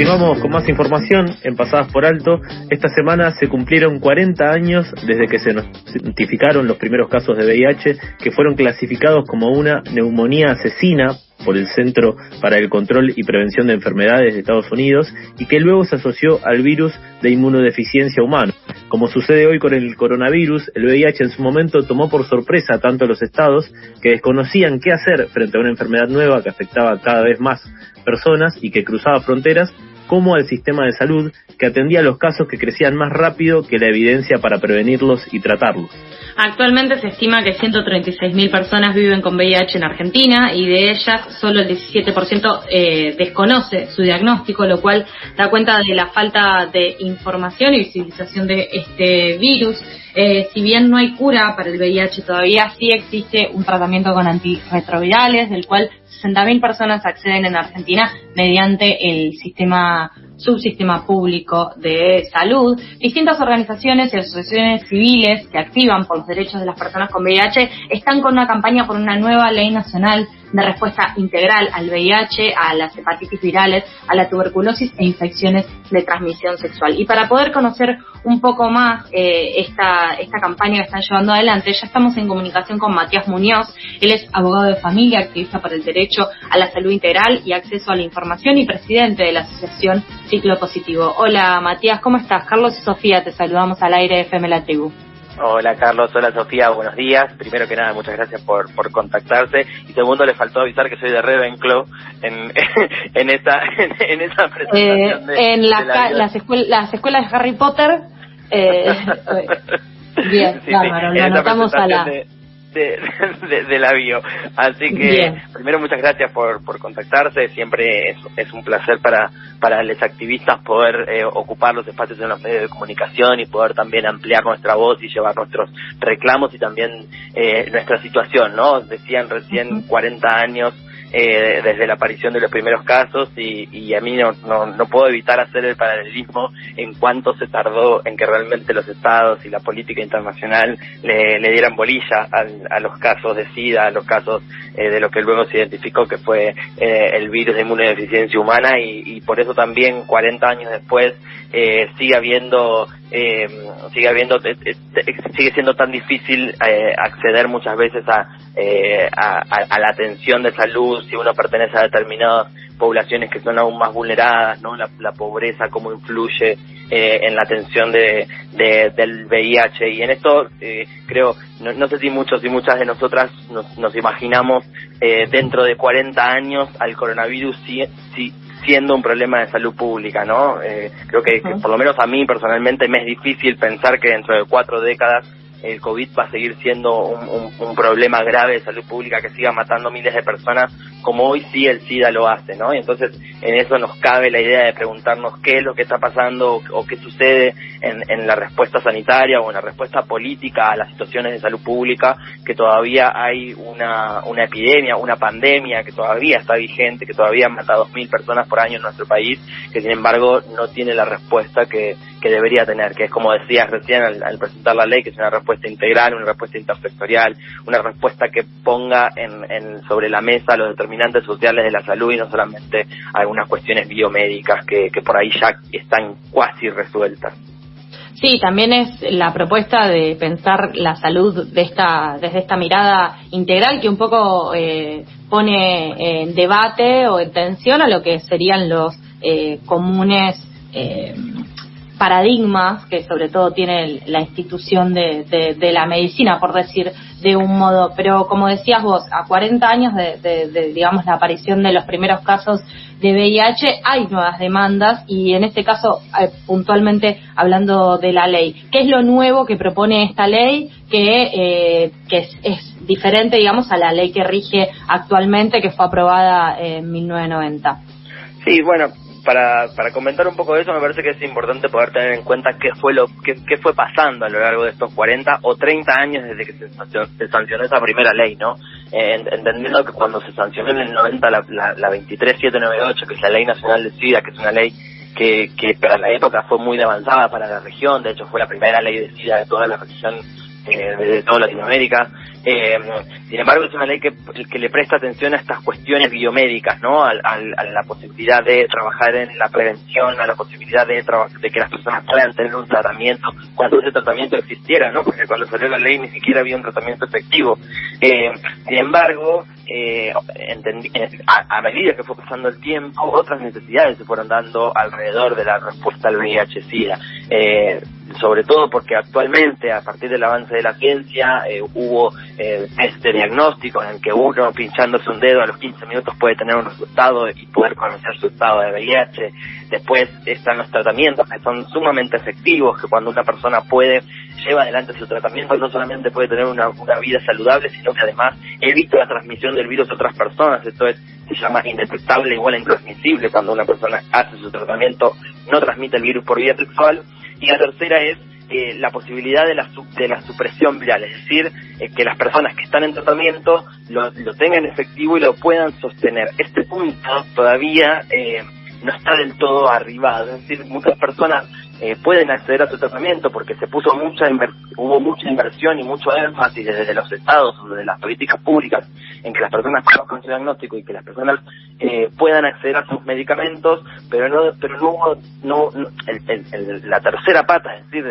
Continuamos con más información en Pasadas por Alto. Esta semana se cumplieron 40 años desde que se notificaron los primeros casos de VIH que fueron clasificados como una neumonía asesina por el Centro para el Control y Prevención de Enfermedades de Estados Unidos y que luego se asoció al virus de inmunodeficiencia humana. Como sucede hoy con el coronavirus, el VIH en su momento tomó por sorpresa tanto a los estados que desconocían qué hacer frente a una enfermedad nueva que afectaba cada vez más personas y que cruzaba fronteras, como al sistema de salud que atendía los casos que crecían más rápido que la evidencia para prevenirlos y tratarlos. Actualmente se estima que 136.000 personas viven con VIH en Argentina y de ellas solo el 17% eh, desconoce su diagnóstico, lo cual da cuenta de la falta de información y visibilización de este virus. Eh, si bien no hay cura para el VIH todavía, sí existe un tratamiento con antirretrovirales, del cual 60.000 personas acceden en Argentina mediante el sistema subsistema público de salud. Distintas organizaciones y asociaciones civiles que activan por los derechos de las personas con VIH están con una campaña por una nueva ley nacional de respuesta integral al VIH, a las hepatitis virales, a la tuberculosis e infecciones de transmisión sexual. Y para poder conocer un poco más eh, esta, esta campaña que están llevando adelante, ya estamos en comunicación con Matías Muñoz. Él es abogado de familia, activista por el derecho a la salud integral y acceso a la información y presidente de la Asociación Ciclo Positivo. Hola Matías, ¿cómo estás? Carlos y Sofía, te saludamos al aire de FM La Tribu. Hola Carlos, hola Sofía, buenos días. Primero que nada, muchas gracias por, por contactarse. Y segundo, le faltó avisar que soy de Ravenclaw en, en, esa, en, esa presentación. Eh, en las, escuelas de Harry Potter. Eh, bien, sí, lo anotamos a la de, de, la bio. Así que, primero, muchas gracias por, por contactarse. Siempre es, es un placer para, para los activistas poder eh, ocupar los espacios en los medios de comunicación y poder también ampliar nuestra voz y llevar nuestros reclamos y también eh, nuestra situación, ¿no? Decían recién 40 años eh, desde la aparición de los primeros casos y, y a mí no, no, puedo evitar hacer el paralelismo en cuánto se tardó en que realmente los estados y la política internacional le, dieran bolilla a, los casos de SIDA, a los casos eh, de lo que luego se identificó que fue eh, el virus de inmunodeficiencia humana y, por eso también 40 años después eh, sigue habiendo eh, sigue habiendo sigue siendo tan difícil eh, acceder muchas veces a, eh, a, a, la atención de salud si uno pertenece a determinadas poblaciones que son aún más vulneradas no la, la pobreza cómo influye eh, en la atención de, de, del VIH y en esto eh, creo no, no, sé si muchos y muchas de nosotras nos, nos imaginamos eh, dentro de 40 años al coronavirus si, si siendo un problema de salud pública, ¿no? Eh, creo que, por lo menos a mí personalmente me es difícil pensar que dentro de cuatro décadas el COVID va a seguir siendo un, problema grave de salud pública que siga matando miles de personas, como hoy sí el SIDA lo hace, ¿no? Y entonces en eso nos cabe la idea de preguntarnos qué es lo que está pasando o, qué sucede en, en, la respuesta sanitaria o en la respuesta política a las situaciones de salud pública, que todavía hay una, epidemia, una pandemia que todavía está vigente, que todavía mata a dos mil personas por año en nuestro país, que sin embargo no tiene la respuesta que, que debería tener, que es como decías recién al, al presentar la ley, que es una respuesta respuesta integral, una respuesta intersectorial, una respuesta que ponga en, sobre la mesa los determinantes sociales de la salud y no solamente algunas cuestiones biomédicas que, que por ahí ya están cuasi resueltas. Sí, también es la propuesta de pensar la salud de esta, desde esta mirada integral que un poco eh, pone en debate o en tensión a lo que serían los eh, comunes eh, paradigmas que sobre todo tiene la institución de, de, la medicina, por decir de un modo. Pero como decías vos, a 40 años de, digamos, la aparición de los primeros casos de VIH, hay nuevas demandas y en este caso, eh, puntualmente hablando de la ley, ¿qué es lo nuevo que propone esta ley que, eh, que es, es diferente, digamos, a la ley que rige actualmente, que fue aprobada en 1990? Sí, bueno, para, para comentar un poco de eso, me parece que es importante poder tener en cuenta qué fue lo qué, qué fue pasando a lo largo de estos 40 o 30 años desde que se, sancionó esa primera ley, ¿no? Entendiendo que cuando se sancionó en el 90 la, la, la 23798, que es la Ley Nacional de SIDA, que es una ley que, que para la época fue muy avanzada para la región, de hecho fue la primera ley de SIDA de toda la región eh, de toda Latinoamérica, Eh, sin embargo, es una ley que, que le presta atención a estas cuestiones biomédicas, ¿no? A, la posibilidad de trabajar en la prevención, a la posibilidad de, de que las personas puedan tener un tratamiento cuando ese tratamiento existiera, ¿no? Porque cuando salió la ley ni siquiera había un tratamiento efectivo. Eh, sin embargo, eh, a, medida que fue pasando el tiempo, otras necesidades se fueron dando alrededor de la respuesta al VIH-Sida. Eh, sobre todo porque actualmente, a partir del avance de la ciencia, eh, hubo eh, este diagnóstico en el que uno pinchándose un dedo a los 15 minutos puede tener un resultado y poder conocer su estado de VIH. Después están los tratamientos que son sumamente efectivos, que cuando una persona puede, lleva adelante su tratamiento, no solamente puede tener una, una vida saludable, sino que además evita la transmisión del virus a otras personas. Esto es, se llama indetectable igual intransmisible. Cuando una persona hace su tratamiento, no transmite el virus por vía sexual y la tercera es eh, la posibilidad de la, de la supresión viral, es decir, eh, que las personas que están en tratamiento lo, lo, tengan efectivo y lo puedan sostener. Este punto todavía eh, no está del todo arribado, es decir, muchas personas eh, pueden acceder a su tratamiento porque se puso mucha hubo mucha inversión y mucho énfasis desde los estados desde las políticas públicas en que las personas conozcan su diagnóstico y que las personas eh, puedan acceder a sus medicamentos pero no pero no hubo no, la tercera pata es decir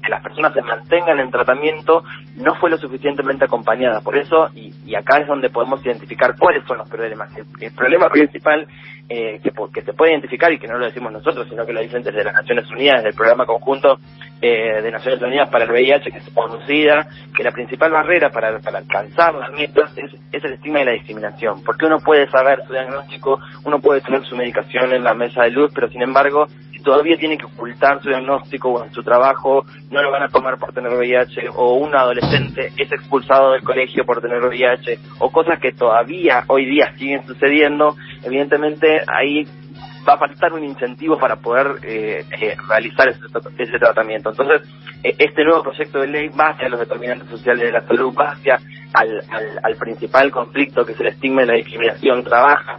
que las personas se mantengan en tratamiento no fue lo suficientemente acompañada. Por eso y, y acá es donde podemos identificar cuáles son los problemas. El, problema principal eh, que, que se puede identificar y que no lo decimos nosotros sino que lo dicen desde las Naciones Unidas del programa conjunto eh, de Naciones Unidas para el VIH, que es conocida, que la principal barrera para, para alcanzar las metas es, es, el estigma y la discriminación. Porque uno puede saber su diagnóstico, uno puede tener su medicación en la mesa de luz, pero sin embargo, si todavía tiene que ocultar su diagnóstico o en su trabajo, no lo van a tomar por tener VIH, o un adolescente es expulsado del colegio por tener VIH, o cosas que todavía hoy día siguen sucediendo, evidentemente ahí va a faltar un incentivo para poder eh, eh, realizar ese, tratamiento. Entonces, eh, este nuevo proyecto de ley va hacia los determinantes sociales de la salud, va hacia al, al, principal conflicto que es el estigma y la discriminación, trabaja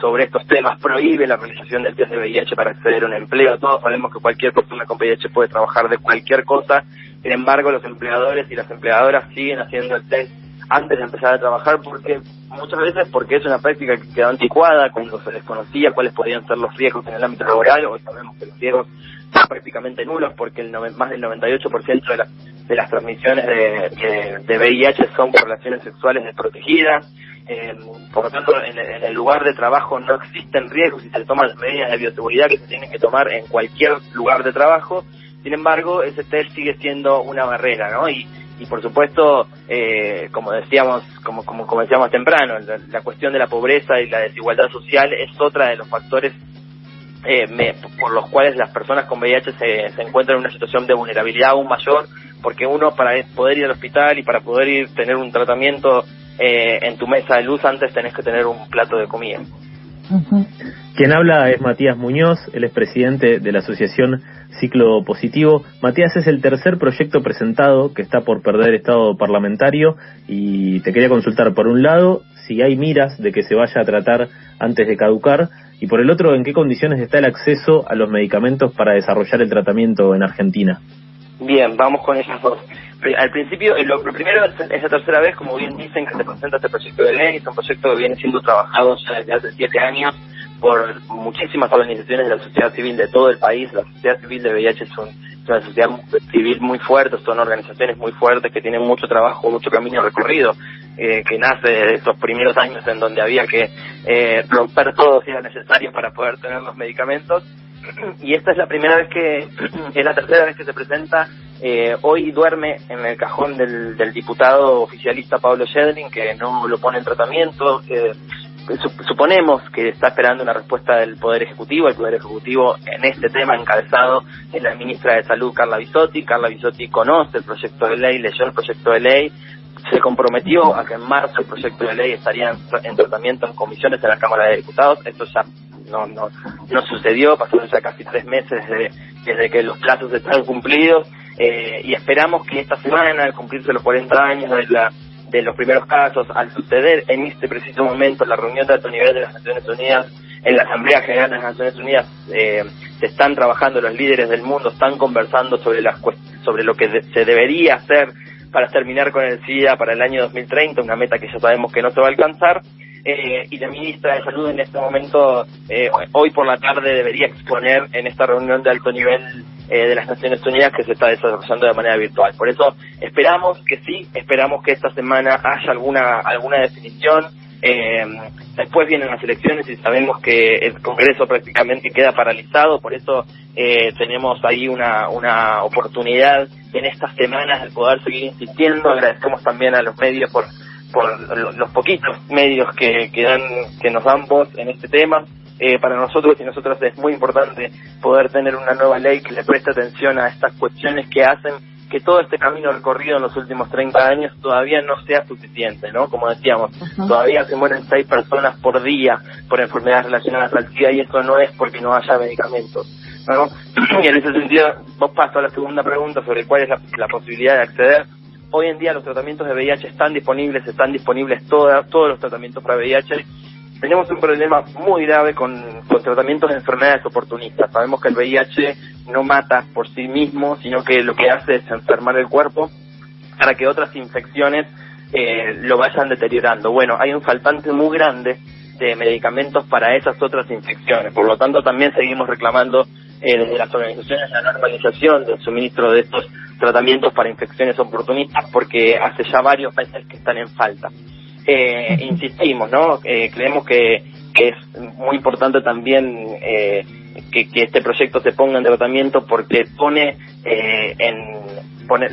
sobre estos temas, prohíbe la realización del test de VIH para acceder a un empleo. Todos sabemos que cualquier persona con VIH puede trabajar de cualquier cosa, sin embargo, los empleadores y las empleadoras siguen haciendo el test antes de empezar a trabajar porque muchas veces porque es una práctica que quedó anticuada cuando se desconocía cuáles podían ser los riesgos en el ámbito laboral hoy sabemos que los riesgos son prácticamente nulos porque el más del 98% de, de las transmisiones de, de, VIH son por relaciones sexuales desprotegidas eh, por lo tanto en, en, el lugar de trabajo no existen riesgos y se toman las medidas de bioseguridad que se tienen que tomar en cualquier lugar de trabajo sin embargo ese test sigue siendo una barrera ¿no? y y por supuesto, eh, como decíamos, como, como, como temprano, la, cuestión de la pobreza y la desigualdad social es otra de los factores eh, por los cuales las personas con VIH se, se encuentran en una situación de vulnerabilidad aún mayor, porque uno para poder ir al hospital y para poder ir tener un tratamiento eh, en tu mesa de luz antes tenés que tener un plato de comida. Quien habla es Matías Muñoz, él es presidente de la Asociación Ciclo Positivo. Matías es el tercer proyecto presentado que está por perder estado parlamentario y te quería consultar por un lado si hay miras de que se vaya a tratar antes de caducar y por el otro en qué condiciones está el acceso a los medicamentos para desarrollar el tratamiento en Argentina. Bien, vamos con esas dos. Al principio, lo, primero es, la tercera vez, como bien dicen, que se presenta este proyecto de ley. Es un proyecto que viene siendo trabajado ya desde hace siete años por muchísimas organizaciones de la sociedad civil de todo el país. La sociedad civil de VIH es, una sociedad civil muy fuerte, son organizaciones muy fuertes que tienen mucho trabajo, mucho camino recorrido, eh, que nace de esos primeros años en donde había que eh, romper todo si era necesario para poder tener los medicamentos. Y esta es la primera vez que, es la tercera vez que se presenta. Eh, hoy duerme en el cajón del, del diputado oficialista Pablo Shedlin, que no lo pone en tratamiento. que suponemos que está esperando una respuesta del Poder Ejecutivo. El Poder Ejecutivo en este tema encabezado es la ministra de Salud, Carla Bisotti. Carla Bisotti conoce el proyecto de ley, leyó el proyecto de ley, se comprometió a que en marzo el proyecto de ley estaría en, tratamiento en comisiones en la Cámara de Diputados. Esto ya no, no, no sucedió, pasaron ya casi tres meses desde, desde que los plazos están cumplidos. Eh, y esperamos que esta semana, al cumplirse los 40 años de la de los primeros casos, al suceder en este preciso momento la reunión de alto nivel de las Naciones Unidas, en la Asamblea General de las Naciones Unidas, eh, se están trabajando los líderes del mundo, están conversando sobre, las, sobre lo que se debería hacer para terminar con el SIDA para el año 2030, una meta que ya sabemos que no se va a alcanzar. Eh, y la ministra de Salud en este momento, eh, hoy por la tarde, debería exponer en esta reunión de alto nivel eh, de las Naciones Unidas que se está desarrollando de manera virtual. Por eso esperamos que sí, esperamos que esta semana haya alguna alguna definición. después vienen las elecciones y sabemos que el Congreso prácticamente queda paralizado, por eso tenemos ahí una, una oportunidad en estas semanas de poder seguir insistiendo. Agradecemos también a los medios por por los poquitos medios que, que, dan, que nos dan voz en este tema. Eh, para nosotros y nosotros es muy importante poder tener una nueva ley que le preste atención a estas cuestiones que hacen que todo este camino recorrido en los últimos 30 años todavía no sea suficiente, ¿no? Como decíamos, todavía se mueren seis personas por día por enfermedades relacionadas al SIDA y eso no es porque no haya medicamentos, ¿no? Y en ese sentido, vos paso a la segunda pregunta sobre cuál es la posibilidad de acceder Hoy en día los tratamientos de VIH están disponibles, están disponibles todos los tratamientos para VIH. Tenemos un problema muy grave con, tratamientos de enfermedades oportunistas. Sabemos que el VIH no mata por sí mismo, sino que lo que hace es enfermar el cuerpo para que otras infecciones eh, lo vayan deteriorando. Bueno, hay un faltante muy grande de medicamentos para esas otras infecciones. Por lo tanto, también seguimos reclamando eh, desde las organizaciones la normalización del suministro de estos tratamientos para infecciones oportunistas porque hace ya varios meses que están en falta. Eh, insistimos, ¿no? Eh, creemos que, es muy importante también eh, que, que, este proyecto se ponga en tratamiento porque pone en pone,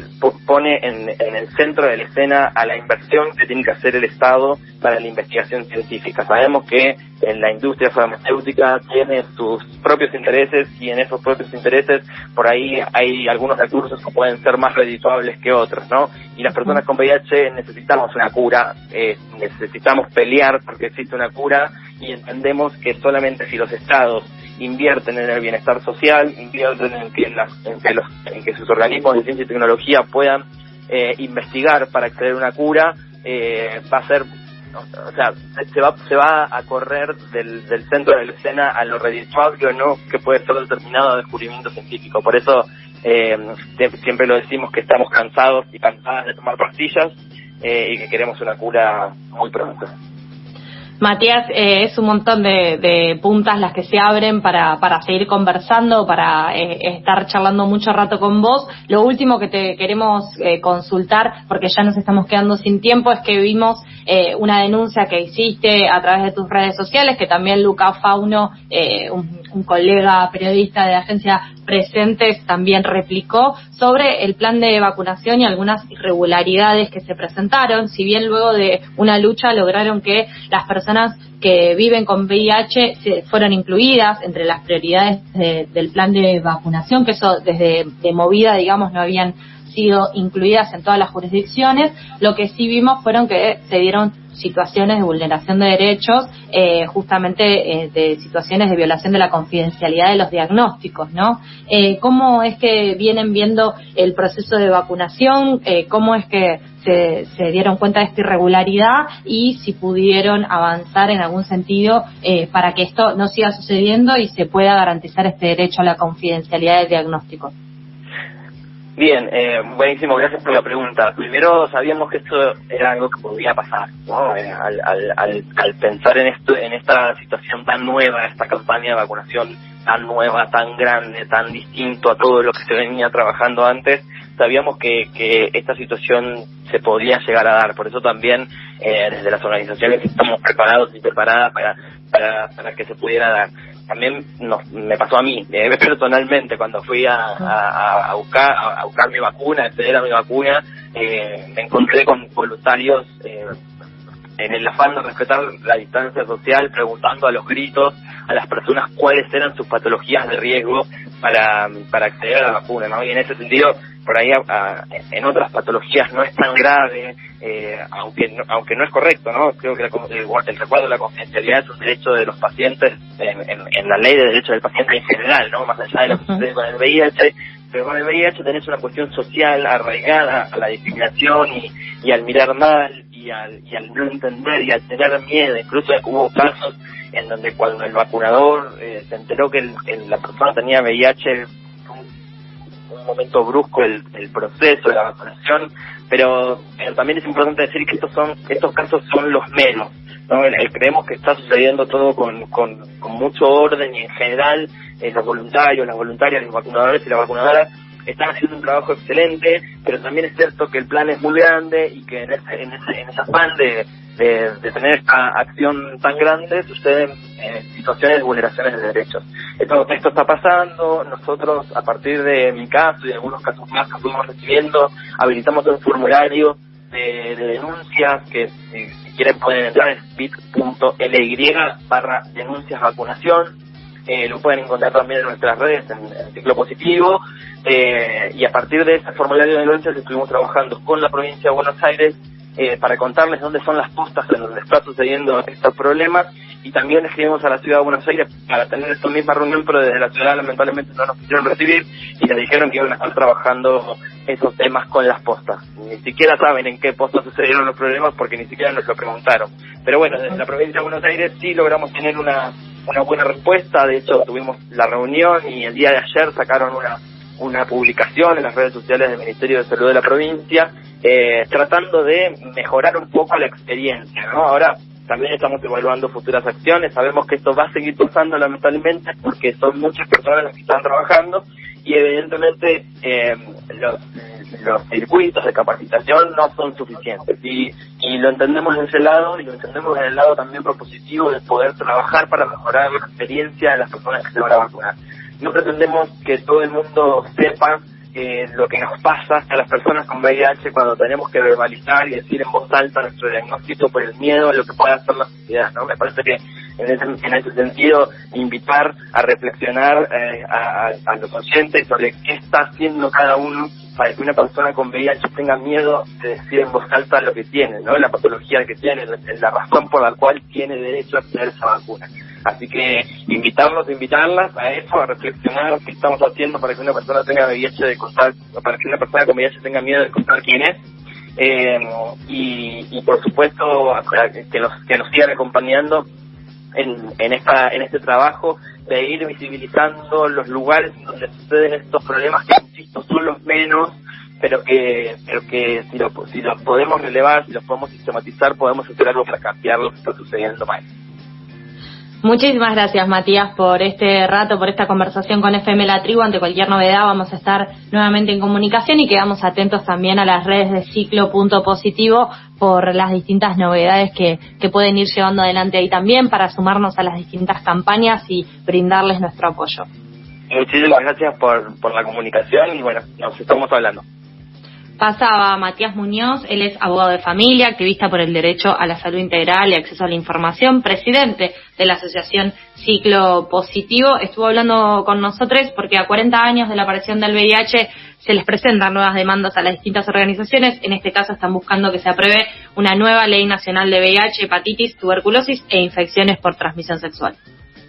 pone en, el centro de la escena a la inversión que tiene que hacer el Estado para la investigación científica. Sabemos que en la industria farmacéutica tiene sus propios intereses y en esos propios intereses por ahí hay algunos recursos que pueden ser más redituables que otros, ¿no? Y las personas con VIH necesitamos una cura, eh, necesitamos pelear porque existe una cura y entendemos que solamente si los estados invierten en el bienestar social, invierten en que, en que, sus organismos de ciencia y tecnología puedan eh, investigar para a una cura, eh, va a ser, o sea, se va, se va a correr del, del centro de la escena a lo redituable no que puede ser determinado descubrimiento científico. Por eso eh, siempre lo decimos que estamos cansados y cansadas de tomar pastillas y que queremos una cura muy pronto. Matías, eh, es un montón de, puntas las que se abren para, seguir conversando, para eh, estar charlando mucho rato con vos. Lo último que te queremos eh, consultar, porque ya nos estamos quedando sin tiempo, es que vimos una denuncia que hiciste a través de tus redes sociales, que también Luca Fauno, un, un colega periodista de la agencia Presentes, también replicó sobre el plan de vacunación y algunas irregularidades que se presentaron. Si bien luego de una lucha lograron que las personas que viven con VIH se fueron incluidas entre las prioridades del plan de vacunación, que eso desde de movida, digamos, no habían sido incluidas en todas las jurisdicciones. Lo que sí vimos fueron que se dieron situaciones de vulneración de derechos, eh, justamente eh, de situaciones de violación de la confidencialidad de los diagnósticos, ¿no? Eh, ¿Cómo es que vienen viendo el proceso de vacunación? ¿Cómo es que se, se, dieron cuenta de esta irregularidad y si pudieron avanzar en algún sentido para que esto no siga sucediendo y se pueda garantizar este derecho a la confidencialidad del diagnóstico? Bien, eh, buenísimo, gracias por la pregunta. Primero sabíamos que esto era algo que podía pasar, ¿no? Eh, al, al, al, pensar en esto, en esta situación tan nueva, esta campaña de vacunación tan nueva, tan grande, tan distinto a todo lo que se venía trabajando antes, sabíamos que, que esta situación se podía llegar a dar. Por eso también eh, desde las organizaciones estamos preparados y preparadas para, para, para que se pudiera dar también me pasó a mí, eh, personalmente, cuando fui a, a, buscar a, buscar mi vacuna, acceder a mi vacuna, eh, me encontré con voluntarios eh, en el afán de respetar la distancia social, preguntando a los gritos a las personas cuáles eran sus patologías de riesgo para, para acceder a la vacuna, ¿no? Y en ese sentido, por ahí en otras patologías no es tan grave, eh, aunque no, aunque no es correcto, ¿no? Creo que el, recuerdo de la confidencialidad es un derecho de los pacientes en, la ley de derechos del paciente en general, ¿no? Más allá de lo que sucede con el VIH, pero con el VIH tenés una cuestión social arraigada a la discriminación y, y al mirar mal y al, y al no entender y al tener miedo, incluso hubo casos en donde cuando el vacunador eh, se enteró que la persona tenía VIH un momento brusco el, proceso de la vacunación, pero, también es importante decir que estos son estos casos son los menos. ¿no? creemos que está sucediendo todo con, con, mucho orden y en general eh, los voluntarios, las voluntarias, los vacunadores y las vacunadoras están haciendo un trabajo excelente, pero también es cierto que el plan es muy grande y que en ese, en ese, en ese afán de, de, tener esta acción tan grande suceden eh, situaciones de vulneraciones de derechos. Esto, esto está pasando, nosotros a partir de mi caso y de algunos casos más que fuimos recibiendo, habilitamos un formulario de, denuncias que si, quieren pueden entrar en bit.ly barra denuncias vacunación eh, lo pueden encontrar también en nuestras redes, en, Ciclo Positivo, eh, y a partir de ese formulario de denuncias estuvimos trabajando con la provincia de Buenos Aires eh, para contarles dónde son las postas en donde está sucediendo estos problemas y también escribimos a la ciudad de Buenos Aires para tener esta misma reunión, pero desde la ciudad lamentablemente no nos quisieron recibir y les dijeron que iban a estar trabajando esos temas con las postas. Ni siquiera saben en qué postas sucedieron los problemas porque ni siquiera nos lo preguntaron. Pero bueno, desde la provincia de Buenos Aires sí logramos tener una, una buena respuesta, de hecho tuvimos la reunión y el día de ayer sacaron una una publicación en las redes sociales del Ministerio de Salud de la provincia, eh, tratando de mejorar un poco la experiencia, ¿no? Ahora también estamos evaluando futuras acciones, sabemos que esto va a seguir pasando lamentablemente porque son muchas personas las que están trabajando y evidentemente eh, los, circuitos de capacitación no son suficientes y, y lo entendemos en ese lado y lo entendemos en el lado también propositivo de poder trabajar para mejorar la experiencia de las personas que se van a vacunar no pretendemos que todo el mundo sepa eh, lo que nos pasa a las personas con VIH cuando tenemos que verbalizar y decir en voz alta nuestro diagnóstico por el miedo a lo que pueda hacer la sociedad, ¿no? Me parece que en ese, en ese sentido invitar a reflexionar eh, a, los oyentes sobre qué está haciendo cada uno para que una persona con VIH tenga miedo de decir en voz alta lo que tiene, ¿no? La patología que tiene, la razón por la cual tiene derecho a tener esa vacuna. Así que invitarlos, invitarlas a eso, a reflexionar qué estamos haciendo para que una persona tenga VIH de contar, para que una persona con VIH tenga miedo de contar quién es. Eh, y, por supuesto que nos, que nos sigan acompañando en, en, esta, en este trabajo de ir visibilizando los lugares donde suceden estos problemas que, insisto, son los menos, pero que, pero que si, lo, si los podemos relevar, si los podemos sistematizar, podemos hacer algo para cambiar lo que está sucediendo más. Muchísimas gracias, Matías, por este rato, por esta conversación con FM La Tribu. Ante cualquier novedad vamos a estar nuevamente en comunicación y quedamos atentos también a las redes de Ciclo Punto Positivo por las distintas novedades que, que pueden ir llevando adelante ahí también para sumarnos a las distintas campañas y brindarles nuestro apoyo. Muchísimas gracias por, por la comunicación y bueno, nos estamos hablando pasaba Matías Muñoz, él es abogado de familia, activista por el derecho a la salud integral y acceso a la información, presidente de la asociación Ciclo Positivo. Estuvo hablando con nosotros porque a 40 años de la aparición del VIH se les presentan nuevas demandas a las distintas organizaciones. En este caso están buscando que se apruebe una nueva ley nacional de VIH, hepatitis, tuberculosis e infecciones por transmisión sexual.